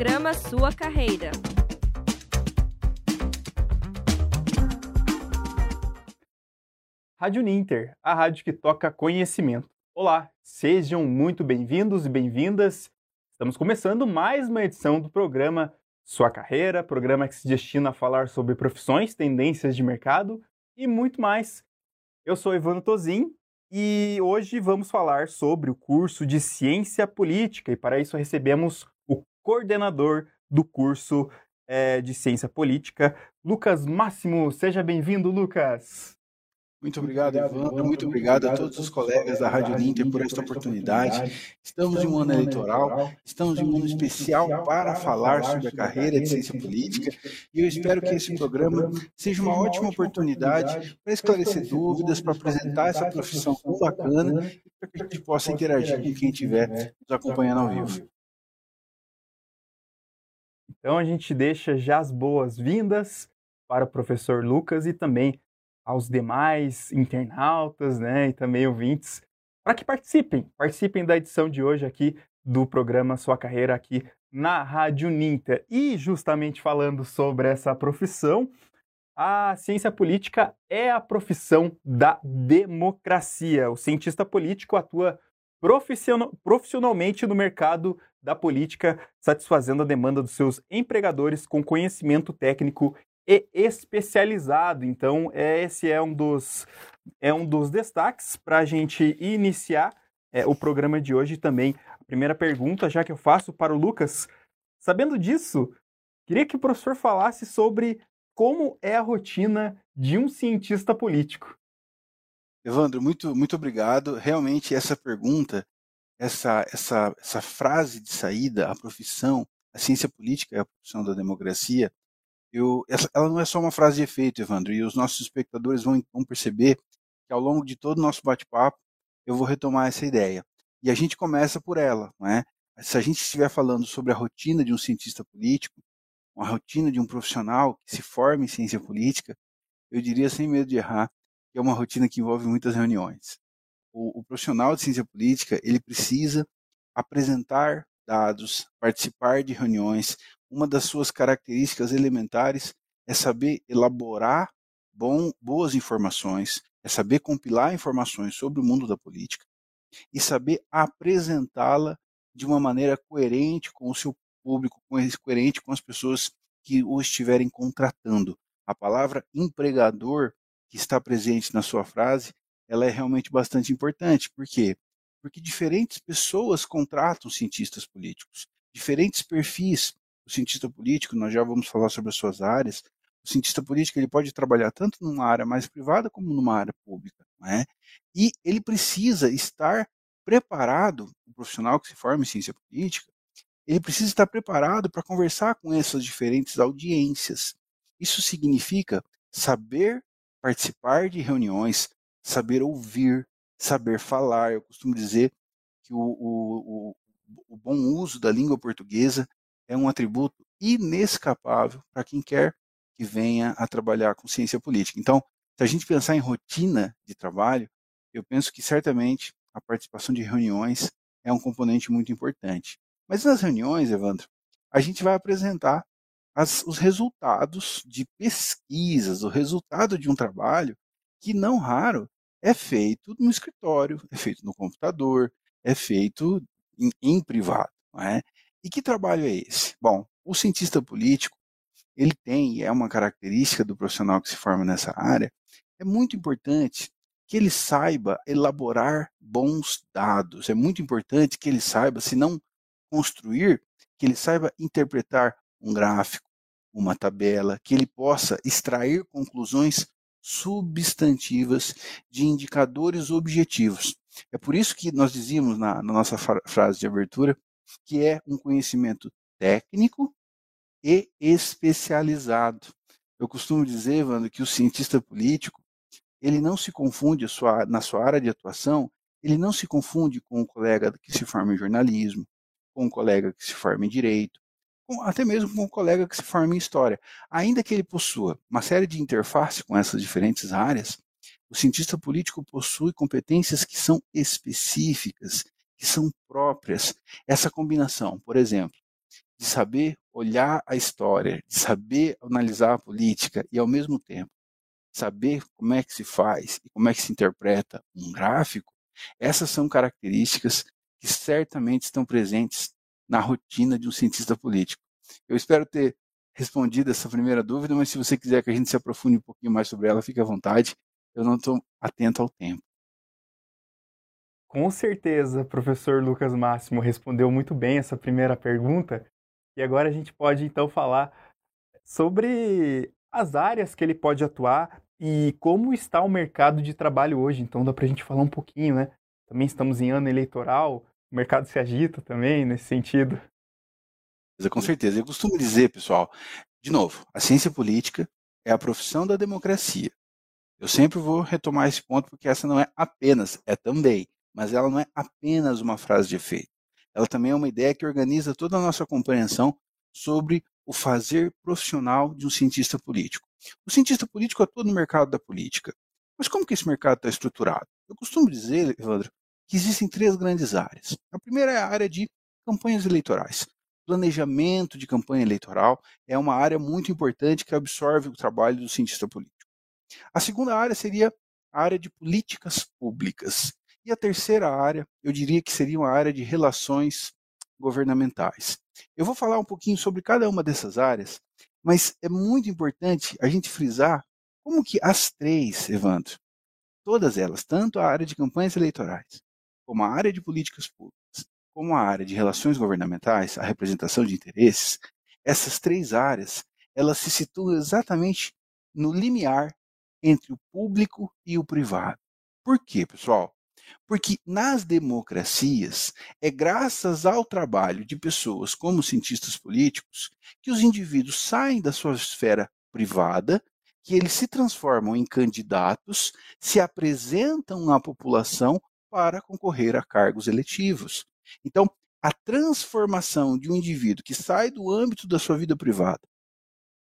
Programa Sua Carreira. Rádio Ninter, a rádio que toca conhecimento. Olá, sejam muito bem-vindos e bem-vindas. Estamos começando mais uma edição do programa Sua Carreira, programa que se destina a falar sobre profissões, tendências de mercado e muito mais. Eu sou Ivano Tozin e hoje vamos falar sobre o curso de Ciência Política e para isso recebemos coordenador do curso é, de Ciência Política, Lucas Máximo. Seja bem-vindo, Lucas. Muito obrigado, Evandro. Muito obrigado a todos os colegas da Rádio Ninter por esta oportunidade. Estamos em um ano eleitoral, estamos em um ano especial para falar sobre a carreira de ciência política e eu espero que esse programa seja uma ótima oportunidade para esclarecer dúvidas, para apresentar essa profissão tão bacana e para que a gente possa interagir com quem estiver nos acompanhando ao vivo. Então a gente deixa já as boas-vindas para o professor Lucas e também aos demais internautas, né, e também ouvintes, para que participem, participem da edição de hoje aqui do programa Sua Carreira aqui na Rádio Ninta. E justamente falando sobre essa profissão, a ciência política é a profissão da democracia. O cientista político atua profissionalmente no mercado da política, satisfazendo a demanda dos seus empregadores com conhecimento técnico e especializado. Então, esse é um dos, é um dos destaques para a gente iniciar é, o programa de hoje também. A primeira pergunta, já que eu faço para o Lucas, sabendo disso, queria que o professor falasse sobre como é a rotina de um cientista político. Evandro, muito, muito obrigado. Realmente, essa pergunta, essa, essa, essa frase de saída, a profissão, a ciência política é a profissão da democracia, eu, essa, ela não é só uma frase de efeito, Evandro, e os nossos espectadores vão, vão perceber que ao longo de todo o nosso bate-papo eu vou retomar essa ideia. E a gente começa por ela, não é? Se a gente estiver falando sobre a rotina de um cientista político, uma rotina de um profissional que se forma em ciência política, eu diria sem medo de errar que é uma rotina que envolve muitas reuniões. O, o profissional de ciência política ele precisa apresentar dados, participar de reuniões, uma das suas características elementares é saber elaborar bom, boas informações, é saber compilar informações sobre o mundo da política e saber apresentá-la de uma maneira coerente com o seu público, coerente com as pessoas que o estiverem contratando. A palavra empregador que está presente na sua frase, ela é realmente bastante importante. Por quê? Porque diferentes pessoas contratam cientistas políticos, diferentes perfis o cientista político, nós já vamos falar sobre as suas áreas, o cientista político ele pode trabalhar tanto numa área mais privada como numa área pública, é? E ele precisa estar preparado, o profissional que se forma em ciência política, ele precisa estar preparado para conversar com essas diferentes audiências. Isso significa saber participar de reuniões, saber ouvir, saber falar. Eu costumo dizer que o, o, o, o bom uso da língua portuguesa é um atributo inescapável para quem quer que venha a trabalhar com ciência política. Então, se a gente pensar em rotina de trabalho, eu penso que certamente a participação de reuniões é um componente muito importante. Mas nas reuniões, Evandro, a gente vai apresentar as, os resultados de pesquisas, o resultado de um trabalho que, não raro, é feito no escritório, é feito no computador, é feito em, em privado. É? E que trabalho é esse? Bom, o cientista político, ele tem, e é uma característica do profissional que se forma nessa área, é muito importante que ele saiba elaborar bons dados. É muito importante que ele saiba, se não construir, que ele saiba interpretar um gráfico, uma tabela, que ele possa extrair conclusões substantivas de indicadores objetivos. É por isso que nós dizíamos na, na nossa frase de abertura que é um conhecimento técnico e especializado. Eu costumo dizer, Evandro, que o cientista político, ele não se confunde sua, na sua área de atuação, ele não se confunde com o colega que se forma em jornalismo, com o colega que se forma em direito, até mesmo com o colega que se forma em história. Ainda que ele possua uma série de interface com essas diferentes áreas, o cientista político possui competências que são específicas que são próprias. Essa combinação, por exemplo, de saber olhar a história, de saber analisar a política e, ao mesmo tempo, saber como é que se faz e como é que se interpreta um gráfico, essas são características que certamente estão presentes na rotina de um cientista político. Eu espero ter respondido essa primeira dúvida, mas se você quiser que a gente se aprofunde um pouquinho mais sobre ela, fique à vontade. Eu não estou atento ao tempo. Com certeza, professor Lucas Máximo respondeu muito bem essa primeira pergunta. E agora a gente pode então falar sobre as áreas que ele pode atuar e como está o mercado de trabalho hoje. Então dá para a gente falar um pouquinho, né? Também estamos em ano eleitoral, o mercado se agita também nesse sentido. Com certeza. Eu costumo dizer, pessoal, de novo, a ciência política é a profissão da democracia. Eu sempre vou retomar esse ponto porque essa não é apenas, é também, mas ela não é apenas uma frase de efeito. Ela também é uma ideia que organiza toda a nossa compreensão sobre o fazer profissional de um cientista político. O cientista político atua no mercado da política. Mas como que esse mercado está estruturado? Eu costumo dizer, Evandro, que existem três grandes áreas. A primeira é a área de campanhas eleitorais. Planejamento de campanha eleitoral é uma área muito importante que absorve o trabalho do cientista político. A segunda área seria a área de políticas públicas. E a terceira área, eu diria que seria uma área de relações governamentais. Eu vou falar um pouquinho sobre cada uma dessas áreas, mas é muito importante a gente frisar como que as três, Evandro, todas elas, tanto a área de campanhas eleitorais, como a área de políticas públicas, como a área de relações governamentais, a representação de interesses, essas três áreas, elas se situam exatamente no limiar entre o público e o privado. Por quê, pessoal? Porque nas democracias é graças ao trabalho de pessoas como cientistas políticos que os indivíduos saem da sua esfera privada, que eles se transformam em candidatos, se apresentam à população para concorrer a cargos eletivos. Então, a transformação de um indivíduo que sai do âmbito da sua vida privada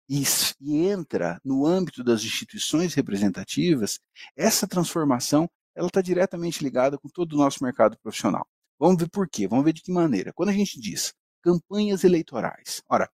e, entra no âmbito das instituições representativas, essa transformação ela está diretamente ligada com todo o nosso mercado profissional. Vamos ver por quê, vamos ver de que maneira. Quando a gente diz campanhas eleitorais, ora,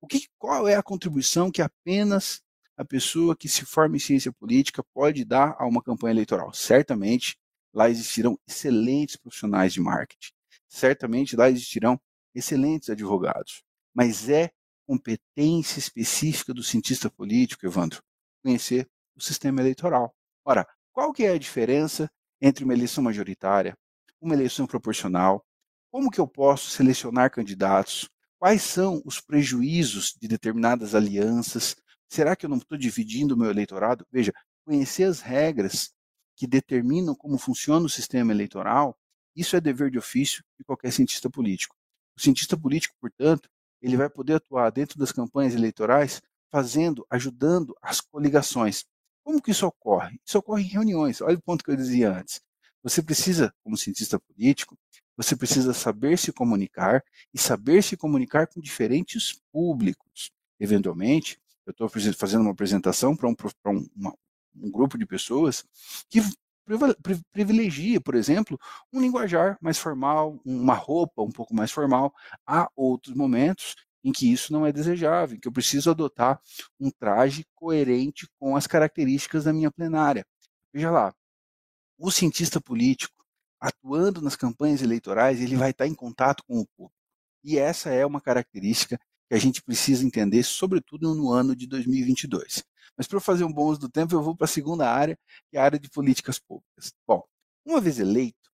o que, qual é a contribuição que apenas a pessoa que se forma em ciência política pode dar a uma campanha eleitoral? Certamente lá existirão excelentes profissionais de marketing, certamente lá existirão excelentes advogados, mas é competência específica do cientista político, Evandro, conhecer o sistema eleitoral. Ora, qual que é a diferença entre uma eleição majoritária, uma eleição proporcional? Como que eu posso selecionar candidatos? Quais são os prejuízos de determinadas alianças? Será que eu não estou dividindo o meu eleitorado? Veja, conhecer as regras que determinam como funciona o sistema eleitoral, isso é dever de ofício de qualquer cientista político. O cientista político, portanto, ele vai poder atuar dentro das campanhas eleitorais, fazendo, ajudando as coligações. Como que isso ocorre? Isso ocorre em reuniões. Olha o ponto que eu dizia antes. Você precisa, como cientista político, você precisa saber se comunicar e saber se comunicar com diferentes públicos. Eventualmente, eu estou fazendo uma apresentação para um, um, um grupo de pessoas que privilegia, por exemplo, um linguajar mais formal, uma roupa um pouco mais formal. Há outros momentos em que isso não é desejável, em que eu preciso adotar um traje coerente com as características da minha plenária. Veja lá, o cientista político, atuando nas campanhas eleitorais, ele vai estar em contato com o público. E essa é uma característica que a gente precisa entender, sobretudo no ano de 2022. Mas para fazer um bom uso do tempo, eu vou para a segunda área, que é a área de políticas públicas. Bom, uma vez eleito,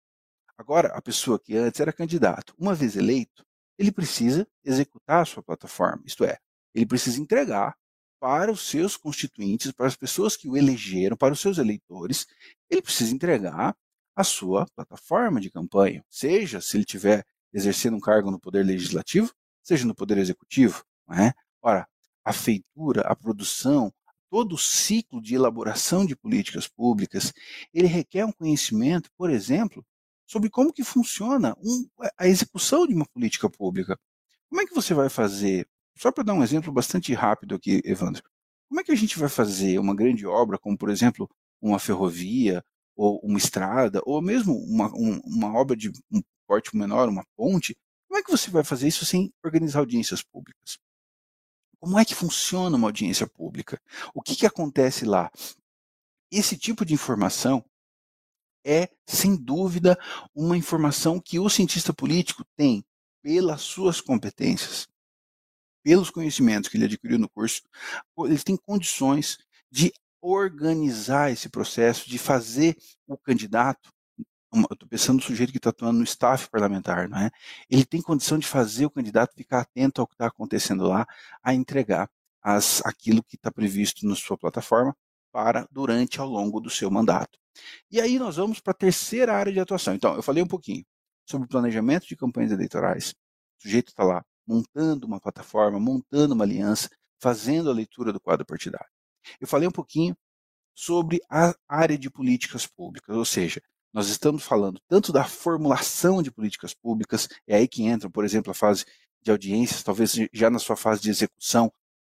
agora a pessoa que antes era candidato, uma vez eleito, ele precisa executar a sua plataforma, isto é, ele precisa entregar para os seus constituintes, para as pessoas que o elegeram, para os seus eleitores, ele precisa entregar a sua plataforma de campanha, seja se ele tiver exercendo um cargo no poder legislativo, seja no poder executivo, não é? Ora, a feitura, a produção, todo o ciclo de elaboração de políticas públicas, ele requer um conhecimento, por exemplo, sobre como que funciona um, a execução de uma política pública. Como é que você vai fazer? Só para dar um exemplo bastante rápido aqui, Evandro. Como é que a gente vai fazer uma grande obra, como por exemplo uma ferrovia, ou uma estrada, ou mesmo uma, um, uma obra de um porte menor, uma ponte? Que você vai fazer isso sem organizar audiências públicas? Como é que funciona uma audiência pública? O que, que acontece lá? Esse tipo de informação é, sem dúvida, uma informação que o cientista político tem pelas suas competências, pelos conhecimentos que ele adquiriu no curso, ele tem condições de organizar esse processo, de fazer o candidato estou pensando no sujeito que está atuando no staff parlamentar, não é? Ele tem condição de fazer o candidato ficar atento ao que está acontecendo lá, a entregar as, aquilo que está previsto na sua plataforma para durante ao longo do seu mandato. E aí nós vamos para a terceira área de atuação. Então, eu falei um pouquinho sobre planejamento de campanhas eleitorais. O sujeito está lá montando uma plataforma, montando uma aliança, fazendo a leitura do quadro partidário. Eu falei um pouquinho sobre a área de políticas públicas, ou seja, nós estamos falando tanto da formulação de políticas públicas, é aí que entra, por exemplo, a fase de audiências, talvez já na sua fase de execução.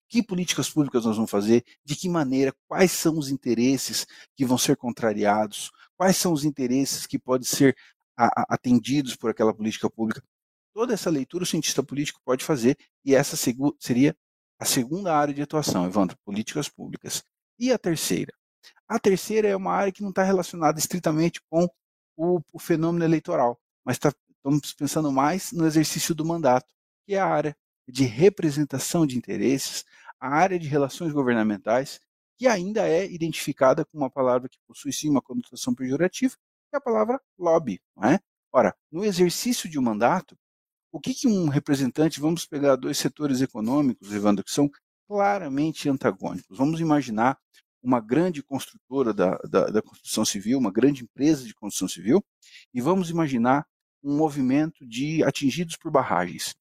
Que políticas públicas nós vamos fazer? De que maneira? Quais são os interesses que vão ser contrariados? Quais são os interesses que podem ser atendidos por aquela política pública? Toda essa leitura o cientista político pode fazer e essa seria a segunda área de atuação, Evandro, políticas públicas. E a terceira? A terceira é uma área que não está relacionada estritamente com o, o fenômeno eleitoral, mas tá, estamos pensando mais no exercício do mandato, que é a área de representação de interesses, a área de relações governamentais, que ainda é identificada com uma palavra que possui sim uma conotação pejorativa, que é a palavra lobby. Não é? Ora, no exercício de um mandato, o que, que um representante, vamos pegar dois setores econômicos, Evandro, que são claramente antagônicos. Vamos imaginar uma grande construtora da, da, da, construção civil, uma grande empresa de construção civil, e vamos imaginar um movimento de atingidos por barragens.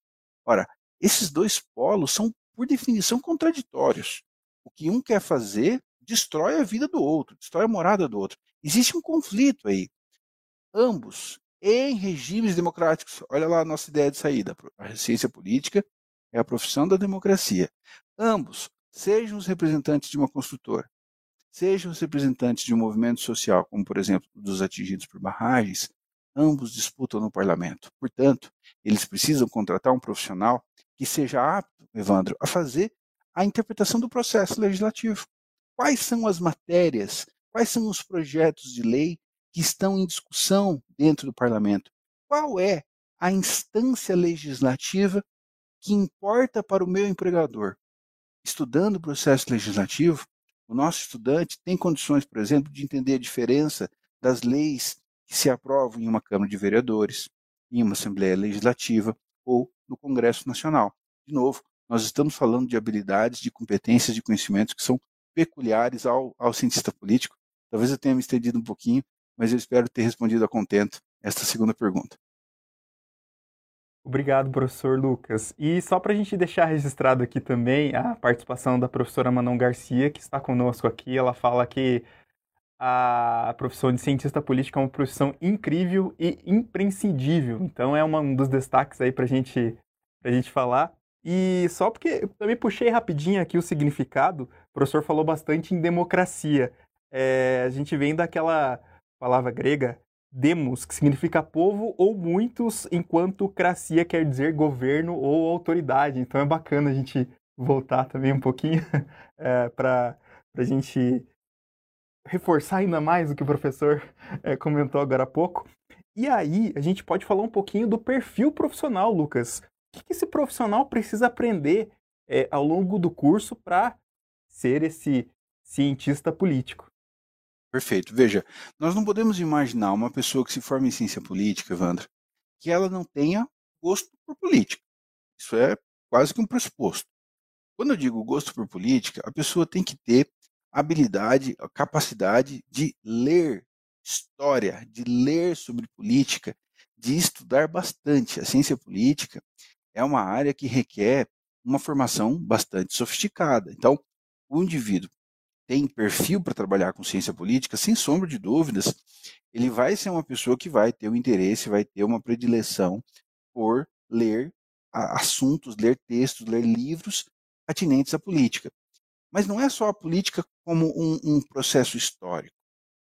Ora, esses dois polos são, por definição, contraditórios. O que um quer fazer destrói a vida do outro, destrói a morada do outro. Existe um conflito aí. Ambos, em regimes democráticos, olha lá a nossa ideia de saída. A ciência política é a profissão da democracia. Ambos, sejam os representantes de uma construtora, sejam os representantes de um movimento social, como por exemplo dos atingidos por barragens, ambos disputam no parlamento. Portanto, eles precisam contratar um profissional que seja apto, Evandro, a fazer a interpretação do processo legislativo. Quais são as matérias, quais são os projetos de lei que estão em discussão dentro do parlamento? Qual é a instância legislativa que importa para o meu empregador? Estudando o processo legislativo, o nosso estudante tem condições, por exemplo, de entender a diferença das leis que se aprovam em uma Câmara de Vereadores, em uma Assembleia Legislativa ou no Congresso Nacional. De novo, nós estamos falando de habilidades, de competências, de conhecimentos que são peculiares ao, ao cientista político. Talvez eu tenha me estendido um pouquinho, mas eu espero ter respondido a contento esta segunda pergunta. Obrigado, professor Lucas. E só para a gente deixar registrado aqui também a participação da professora Manon Garcia, que está conosco aqui. Ela fala que a profissão de cientista político é uma profissão incrível e imprescindível. Então é uma, um dos destaques aí para gente, a gente falar. E só porque eu também puxei rapidinho aqui o significado, o professor falou bastante em democracia. É, a gente vem daquela palavra grega demos, que significa povo ou muitos, enquanto cracia quer dizer governo ou autoridade. Então é bacana a gente voltar também um pouquinho é, para a gente reforçar ainda mais o que o professor é, comentou agora há pouco. E aí a gente pode falar um pouquinho do perfil profissional, Lucas. O que, esse profissional precisa aprender é, ao longo do curso para ser esse cientista político? Perfeito. Veja, nós não podemos imaginar uma pessoa que se forma em ciência política, Evandro, que ela não tenha gosto por política. Isso é quase que um pressuposto. Quando eu digo gosto por política, a pessoa tem que ter habilidade, a capacidade de ler história, de ler sobre política, de estudar bastante. A ciência política é uma área que requer uma formação bastante sofisticada. Então, o indivíduo tem perfil para trabalhar com ciência política, sem sombra de dúvidas, ele vai ser uma pessoa que vai ter um interesse, vai ter uma predileção por ler assuntos, ler textos, ler livros atinentes à política. Mas não é só a política como um, um processo histórico.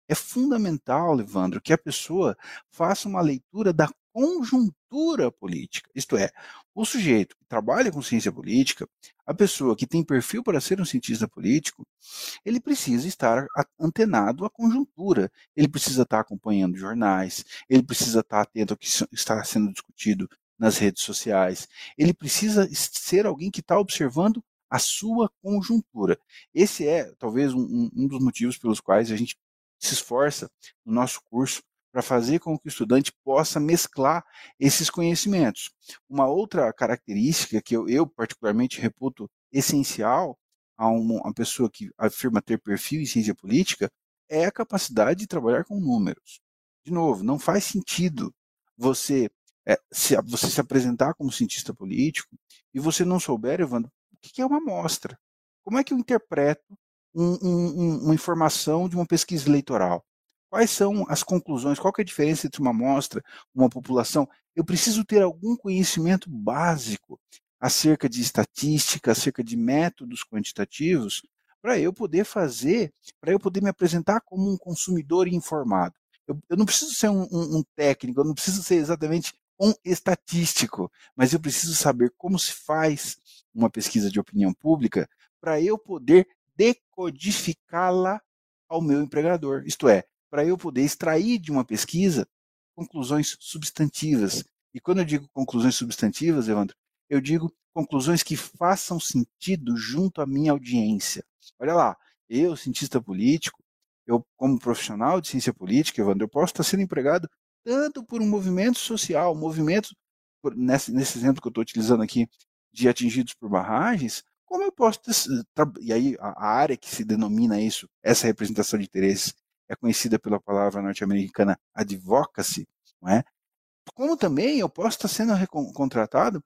É fundamental, Evandro, que a pessoa faça uma leitura da conjuntura política. Isto é, o sujeito que trabalha com ciência política, a pessoa que tem perfil para ser um cientista político, ele precisa estar antenado à conjuntura. Ele precisa estar acompanhando jornais, ele precisa estar atento ao que está sendo discutido nas redes sociais. Ele precisa ser alguém que está observando a sua conjuntura. Esse é, talvez, um, um dos motivos pelos quais a gente se esforça no nosso curso para fazer com que o estudante possa mesclar esses conhecimentos. Uma outra característica que eu, eu particularmente reputo essencial a uma, uma, pessoa que afirma ter perfil em ciência política é a capacidade de trabalhar com números. De novo, não faz sentido você, é, se, você se apresentar como cientista político e você não souber, Evandro, o que é uma amostra. Como é que eu interpreto um, um, uma informação de uma pesquisa eleitoral? Quais são as conclusões? Qual é a diferença entre uma amostra, uma população? Eu preciso ter algum conhecimento básico acerca de estatística, acerca de métodos quantitativos, para eu poder fazer, para eu poder me apresentar como um consumidor informado. Eu, eu não preciso ser um, um, um técnico, eu não preciso ser exatamente um estatístico, mas eu preciso saber como se faz uma pesquisa de opinião pública para eu poder decodificá-la ao meu empregador. Isto é, para eu poder extrair de uma pesquisa conclusões substantivas. E quando eu digo conclusões substantivas, Evandro, eu digo conclusões que façam sentido junto à minha audiência. Olha lá, eu, cientista político, eu, como profissional de ciência política, Evandro, eu posso estar sendo empregado tanto por um movimento social, um movimento, nesse, nesse exemplo que eu estou utilizando aqui, de atingidos por barragens, como eu posso ter, e aí a área que se denomina isso, essa representação de interesses, é conhecida pela palavra norte-americana advocacy, não é? Como também eu posso estar sendo contratado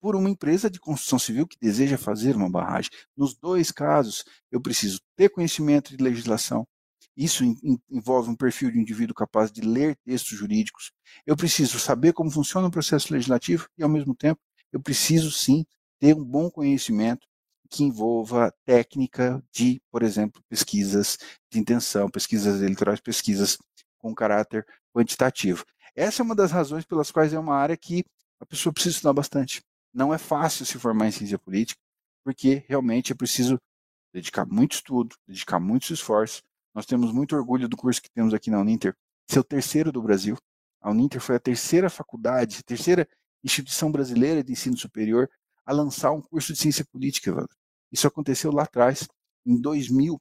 por uma empresa de construção civil que deseja fazer uma barragem. Nos dois casos, eu preciso ter conhecimento de legislação. Isso envolve um perfil de indivíduo capaz de ler textos jurídicos. Eu preciso saber como funciona o processo legislativo e, ao mesmo tempo, eu preciso sim ter um bom conhecimento que envolva técnica de, por exemplo, pesquisas de intenção, pesquisas eleitorais, pesquisas com caráter quantitativo. Essa é uma das razões pelas quais é uma área que a pessoa precisa estudar bastante. Não é fácil se formar em ciência política, porque realmente é preciso dedicar muito estudo, dedicar muitos esforços. Nós temos muito orgulho do curso que temos aqui na Uninter, ser o terceiro do Brasil. A Uninter foi a terceira faculdade, terceira instituição brasileira de ensino superior a lançar um curso de ciência política, Evandro. Isso aconteceu lá atrás, em 2000,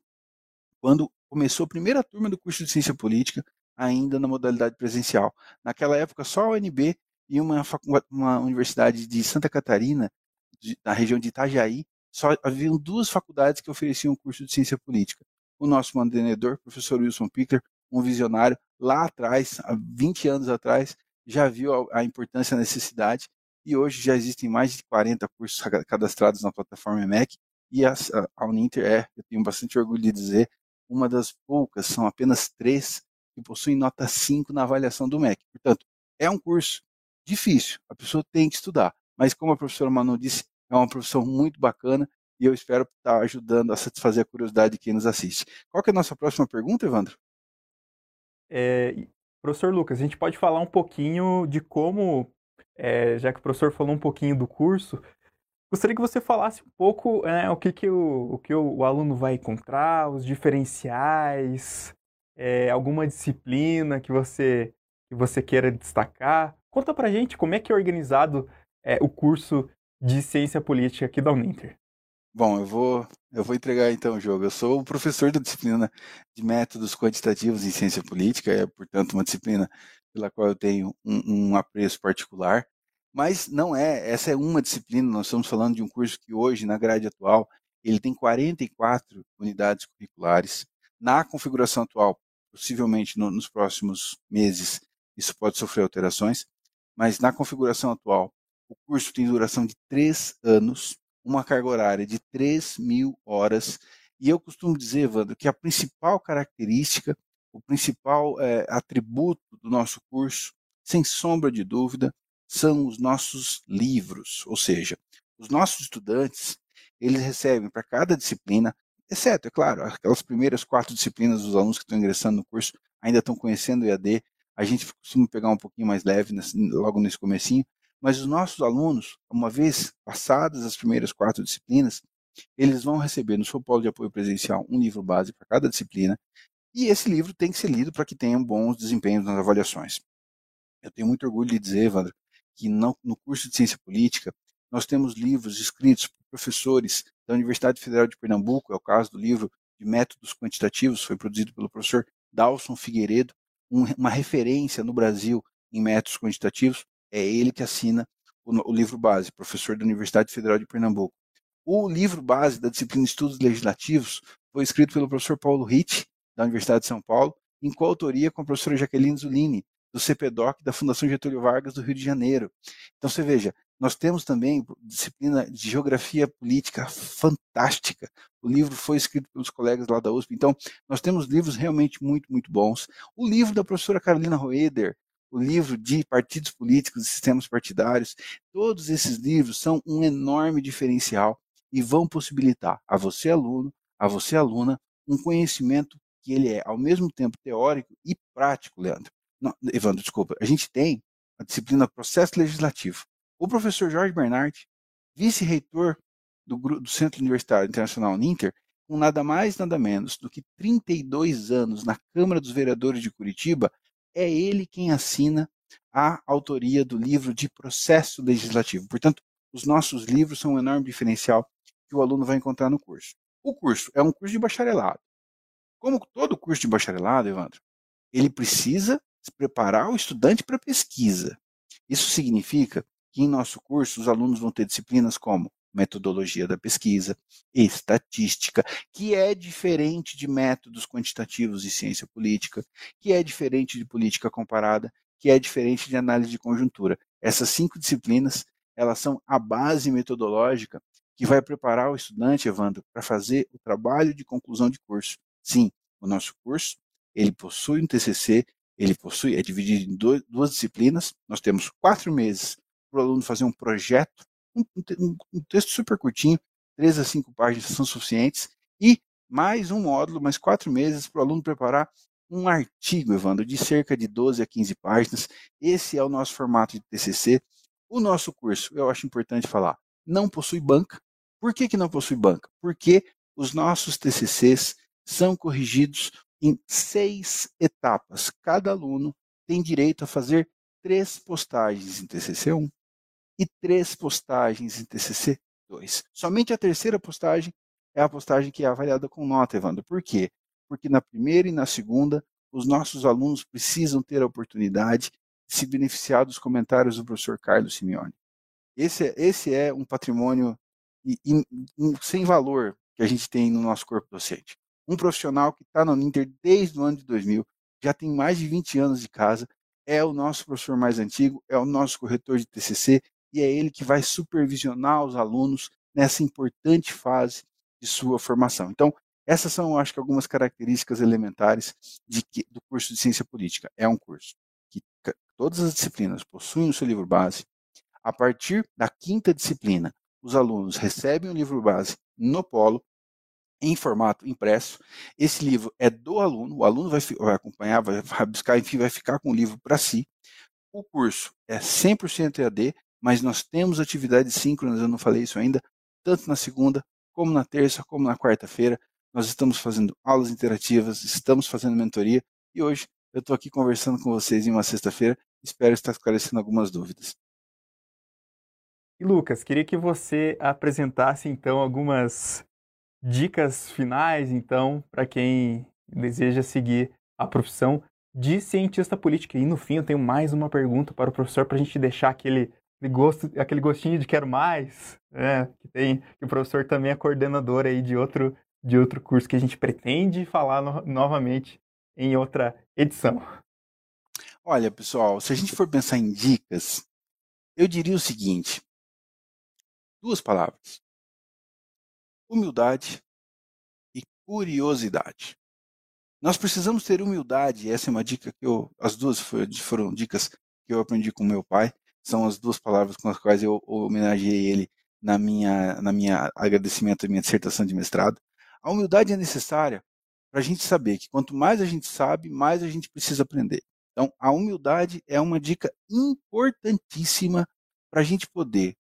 quando começou a primeira turma do curso de ciência política, ainda na modalidade presencial. Naquela época, só a UNB e uma, uma universidade de Santa Catarina, de, na região de Itajaí, só haviam duas faculdades que ofereciam o curso de ciência política. O nosso mantenedor, professor Wilson Pickler, um visionário, lá atrás, há 20 anos atrás, já viu a, a importância e a necessidade e hoje já existem mais de 40 cursos cadastrados na plataforma MEC e a, a Uninter é, eu tenho bastante orgulho de dizer, uma das poucas, são apenas três que possuem nota 5 na avaliação do MEC. Portanto, é um curso difícil, a pessoa tem que estudar, mas como a professora Manu disse, é uma profissão muito bacana e eu espero estar ajudando a satisfazer a curiosidade de quem nos assiste. Qual é a nossa próxima pergunta, Evandro? É, professor Lucas, a gente pode falar um pouquinho de como é, já que o professor falou um pouquinho do curso, gostaria que você falasse um pouco é, o que, que, o, o, que o, aluno vai encontrar, os diferenciais, é, alguma disciplina que você, que você queira destacar. Conta pra gente como é que é organizado é, o curso de Ciência Política aqui da Uninter. Bom, eu vou, eu vou entregar então o jogo. Eu sou o professor da disciplina de métodos quantitativos em ciência política, é, portanto, uma disciplina pela qual eu tenho um, um apreço particular. Mas não é, essa é uma disciplina, nós estamos falando de um curso que hoje, na grade atual, ele tem 44 unidades curriculares. Na configuração atual, possivelmente no, nos próximos meses, isso pode sofrer alterações, mas na configuração atual, o curso tem duração de três anos, uma carga horária de 3 mil horas, e eu costumo dizer, Evandro, que a principal característica o principal é, atributo do nosso curso, sem sombra de dúvida, são os nossos livros, ou seja, os nossos estudantes, eles recebem para cada disciplina, exceto, é claro, aquelas primeiras quatro disciplinas dos alunos que estão ingressando no curso ainda estão conhecendo o EAD, a gente costuma pegar um pouquinho mais leve logo nesse comecinho, mas os nossos alunos, uma vez passadas as primeiras quatro disciplinas, eles vão receber no seu polo de apoio presencial um livro base para cada disciplina, e esse livro tem que ser lido para que tenham bons desempenhos nas avaliações. Eu tenho muito orgulho de dizer, Evandro, que no, no curso de Ciência Política, nós temos livros escritos por professores da Universidade Federal de Pernambuco, é o caso do livro de Métodos Quantitativos, foi produzido pelo professor Dalson Figueiredo, um, uma referência no Brasil em métodos quantitativos, é ele que assina o, o livro base, professor da Universidade Federal de Pernambuco. O livro base da disciplina de Estudos Legislativos foi escrito pelo professor Paulo Ritt, da Universidade de São Paulo, em coautoria com a professora Jaqueline Zulini, do CPDOC da Fundação Getúlio Vargas do Rio de Janeiro. Então você veja, nós temos também disciplina de geografia política fantástica. O livro foi escrito pelos colegas lá da USP. Então, nós temos livros realmente muito, muito bons. O livro da professora Carolina Roeder, o livro de partidos políticos e sistemas partidários, todos esses livros são um enorme diferencial e vão possibilitar a você, aluno, a você, aluna, um conhecimento que ele é, ao mesmo tempo, teórico e prático, Leandro. Não, Evandro, desculpa. A gente tem a disciplina Processo Legislativo. O professor Jorge Bernardi, vice-reitor do, do, Centro Universitário Internacional Ninter, com nada mais, nada menos do que 32 anos na Câmara dos Vereadores de Curitiba, é ele quem assina a autoria do livro de processo legislativo. Portanto, os nossos livros são um enorme diferencial que o aluno vai encontrar no curso. O curso é um curso de bacharelado. Como todo curso de bacharelado, Evandro, ele precisa preparar o estudante para pesquisa. Isso significa que em nosso curso os alunos vão ter disciplinas como metodologia da pesquisa, estatística, que é diferente de métodos quantitativos de ciência política, que é diferente de política comparada, que é diferente de análise de conjuntura. Essas cinco disciplinas, elas são a base metodológica que vai preparar o estudante, Evandro, para fazer o trabalho de conclusão de curso. Sim, o nosso curso, ele possui um TCC, ele possui, é dividido em dois, duas disciplinas, nós temos quatro meses para o aluno fazer um projeto, um, um, um, texto super curtinho, três a cinco páginas são suficientes, e mais um módulo, mais quatro meses para o aluno preparar um artigo, Evandro, de cerca de 12 a 15 páginas. Esse é o nosso formato de TCC. O nosso curso, eu acho importante falar, não possui banca. Por que, que não possui banca? Porque os nossos TCCs são corrigidos em seis etapas. Cada aluno tem direito a fazer três postagens em TCC1 e três postagens em TCC2. Somente a terceira postagem é a postagem que é avaliada com nota, Evandro. Por quê? Porque na primeira e na segunda, os nossos alunos precisam ter a oportunidade de se beneficiar dos comentários do professor Carlos Simeone. Esse, é, esse é um patrimônio sem valor que a gente tem no nosso corpo docente um profissional que está no Ninter desde o ano de 2000, já tem mais de 20 anos de casa, é o nosso professor mais antigo, é o nosso corretor de TCC e é ele que vai supervisionar os alunos nessa importante fase de sua formação. Então, essas são, acho que, algumas características elementares que, do curso de Ciência Política. É um curso que todas as disciplinas possuem o seu livro base. A partir da quinta disciplina, os alunos recebem o livro base no polo em formato impresso. Esse livro é do aluno, o aluno vai, vai acompanhar, vai, buscar, enfim, vai ficar com o livro para si. O curso é 100% EAD, mas nós temos atividades síncronas, eu não falei isso ainda, tanto na segunda, como na terça, como na quarta-feira. Nós estamos fazendo aulas interativas, estamos fazendo mentoria e hoje eu estou aqui conversando com vocês em uma sexta-feira. Espero estar esclarecendo algumas dúvidas. E Lucas, queria que você apresentasse então algumas dicas finais, então, para quem deseja seguir a profissão de cientista político. E no fim, eu tenho mais uma pergunta para o professor para a gente deixar aquele gosto, aquele gostinho de quero mais, né? Que tem que o professor também é coordenador aí de outro de outro curso que a gente pretende falar no, novamente em outra edição. Olha, pessoal, se a gente for pensar em dicas, eu diria o seguinte: duas palavras humildade e curiosidade. Nós precisamos ter humildade, essa é uma dica que eu, as duas foram dicas que eu aprendi com meu pai, são as duas palavras com as quais eu homenageei ele na minha, na minha agradecimento à minha dissertação de mestrado. A humildade é necessária para a gente saber que quanto mais a gente sabe, mais a gente precisa aprender. Então, a humildade é uma dica importantíssima para a gente poder,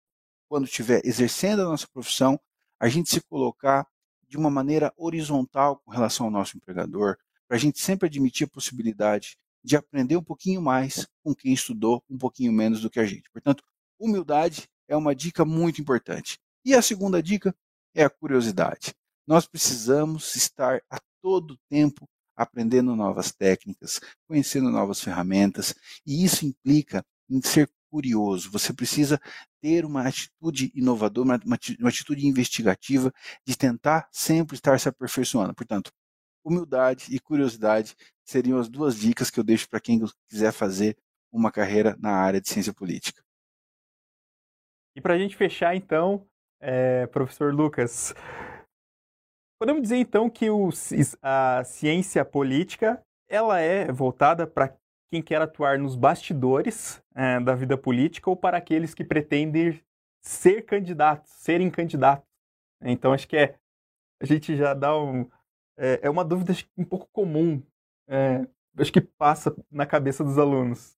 quando estiver exercendo a nossa profissão, a gente se colocar de uma maneira horizontal com relação ao nosso empregador, para a gente sempre admitir a possibilidade de aprender um pouquinho mais com quem estudou um pouquinho menos do que a gente. Portanto, humildade é uma dica muito importante. E a segunda dica é a curiosidade. Nós precisamos estar a todo tempo aprendendo novas técnicas, conhecendo novas ferramentas, e isso implica em ser curioso. Você precisa ter uma atitude inovadora, uma, uma atitude investigativa de tentar sempre estar se aperfeiçoando. Portanto, humildade e curiosidade seriam as duas dicas que eu deixo para quem quiser fazer uma carreira na área de ciência política. E para a gente fechar, então, é, professor Lucas, podemos dizer então que o, a ciência política ela é voltada para quem quer atuar nos bastidores é, da vida política ou para aqueles que pretendem ser candidatos, serem candidatos. Então acho que é a gente já dá um é, é uma dúvida um pouco comum, é, acho que passa na cabeça dos alunos.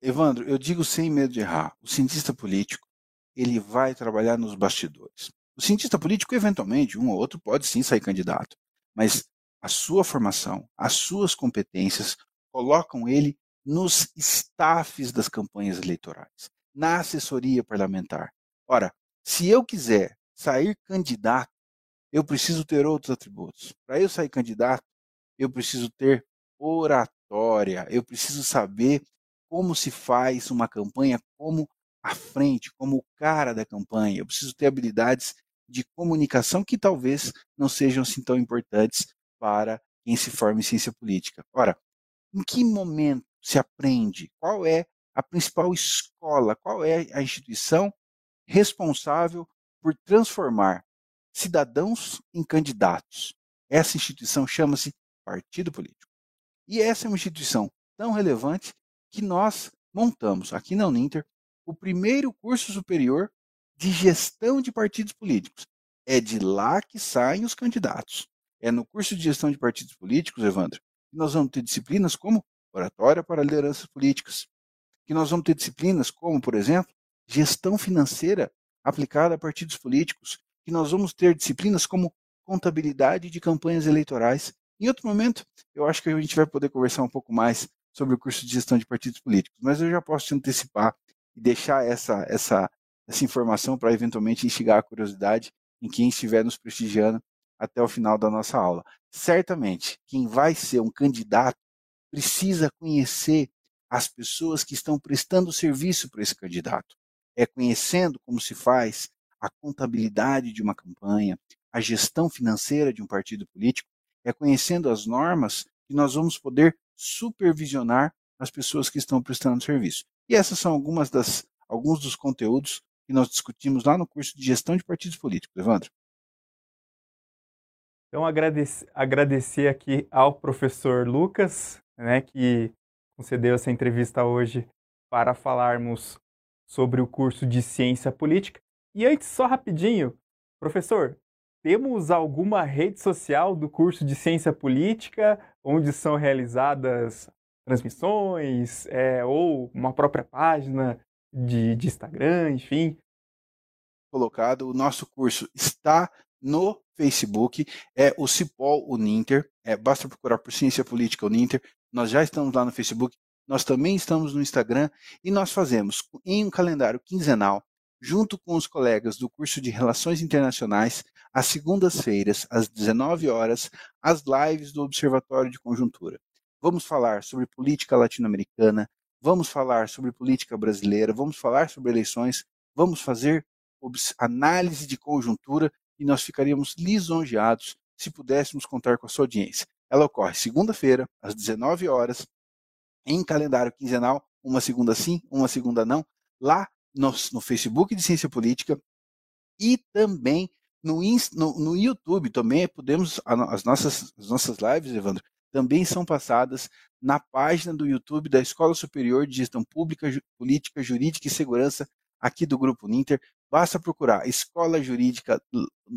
Evandro, eu digo sem medo de errar, o cientista político ele vai trabalhar nos bastidores. O cientista político, eventualmente, um ou outro pode sim sair candidato, mas a sua formação, as suas competências colocam ele nos staffs das campanhas eleitorais, na assessoria parlamentar. Ora, se eu quiser sair candidato, eu preciso ter outros atributos. Para eu sair candidato, eu preciso ter oratória, eu preciso saber como se faz uma campanha, como à frente, como o cara da campanha. Eu preciso ter habilidades de comunicação que talvez não sejam assim tão importantes para quem se forma em ciência política. Ora, em que momento se aprende? Qual é a principal escola? Qual é a instituição responsável por transformar cidadãos em candidatos? Essa instituição chama-se partido político. E essa é uma instituição tão relevante que nós montamos aqui na Uninter o primeiro curso superior de gestão de partidos políticos. É de lá que saem os candidatos. É no curso de gestão de partidos políticos, Evandro, que nós vamos ter disciplinas como oratória para lideranças políticas, que nós vamos ter disciplinas como, por exemplo, gestão financeira aplicada a partidos políticos, que nós vamos ter disciplinas como contabilidade de campanhas eleitorais. Em outro momento, eu acho que a gente vai poder conversar um pouco mais sobre o curso de gestão de partidos políticos, mas eu já posso te antecipar e deixar essa, essa, essa informação para eventualmente instigar a curiosidade em quem estiver nos prestigiando até o final da nossa aula. Certamente, quem vai ser um candidato precisa conhecer as pessoas que estão prestando serviço para esse candidato. É conhecendo como se faz a contabilidade de uma campanha, a gestão financeira de um partido político, é conhecendo as normas que nós vamos poder supervisionar as pessoas que estão prestando serviço. E essas são algumas das, alguns dos conteúdos que nós discutimos lá no curso de gestão de partidos políticos. Evandro. Então, agradecer, agradecer aqui ao professor Lucas, né, que concedeu essa entrevista hoje para falarmos sobre o curso de Ciência Política. E antes, só rapidinho, professor, temos alguma rede social do curso de Ciência Política onde são realizadas transmissões, é, ou uma própria página de, de Instagram, enfim. Colocado, o nosso curso está no Facebook, é o Cipol Uninter, é, basta procurar por Ciência Política Uninter, nós já estamos lá no Facebook, nós também estamos no Instagram e nós fazemos em um calendário quinzenal, junto com os colegas do curso de Relações Internacionais, às segundas-feiras, às 19 horas, as lives do Observatório de Conjuntura. Vamos falar sobre política latino-americana, vamos falar sobre política brasileira, vamos falar sobre eleições, vamos fazer análise de conjuntura e nós ficaríamos lisonjeados se pudéssemos contar com a sua audiência. Ela ocorre segunda-feira, às 19 horas, em calendário quinzenal, uma segunda sim, uma segunda não, lá no, no Facebook de Ciência Política e também no, no, no YouTube também podemos as nossas as nossas lives, Evandro, também são passadas na página do YouTube da Escola Superior de Gestão Pública, Política, Jurídica e Segurança, aqui do Grupo Ninter, basta procurar Escola Jurídica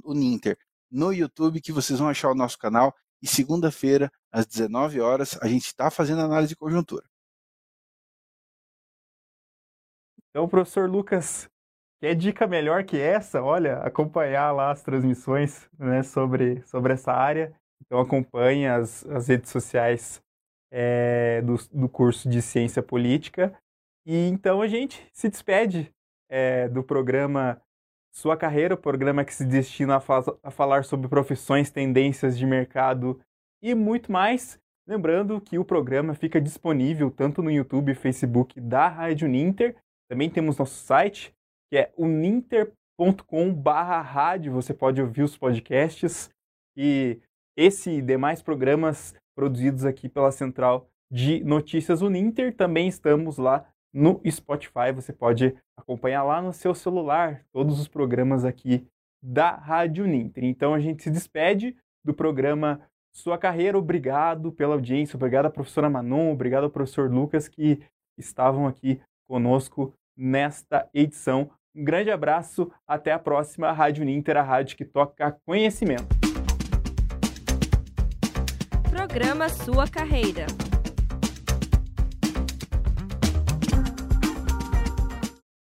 Uninter no YouTube que vocês vão achar o nosso canal e segunda-feira, às 19 horas, a gente está fazendo análise de conjuntura. Então, professor Lucas, quer dica melhor que essa? Olha, acompanhar lá as transmissões né, sobre, sobre essa área. Então, acompanhe as, as redes sociais eh, é, do, do curso de Ciência Política. E então a gente se despede é, do programa Sua Carreira, o programa que se destina a, fa a falar sobre profissões, tendências de mercado e muito mais. Lembrando que o programa fica disponível tanto no YouTube e Facebook da Rádio Ninter. Também temos nosso site, que é uninter.com/rádio. Você pode ouvir os podcasts e esse e demais programas produzidos aqui pela Central de Notícias Uninter. Também estamos lá no Spotify, você pode acompanhar lá no seu celular todos os programas aqui da Rádio Uninter. Então a gente se despede do programa Sua Carreira. Obrigado pela audiência, obrigado à professora Manon, obrigado ao professor Lucas que estavam aqui conosco nesta edição. Um grande abraço, até a próxima Rádio Uninter, a rádio que toca conhecimento. Programa Sua Carreira.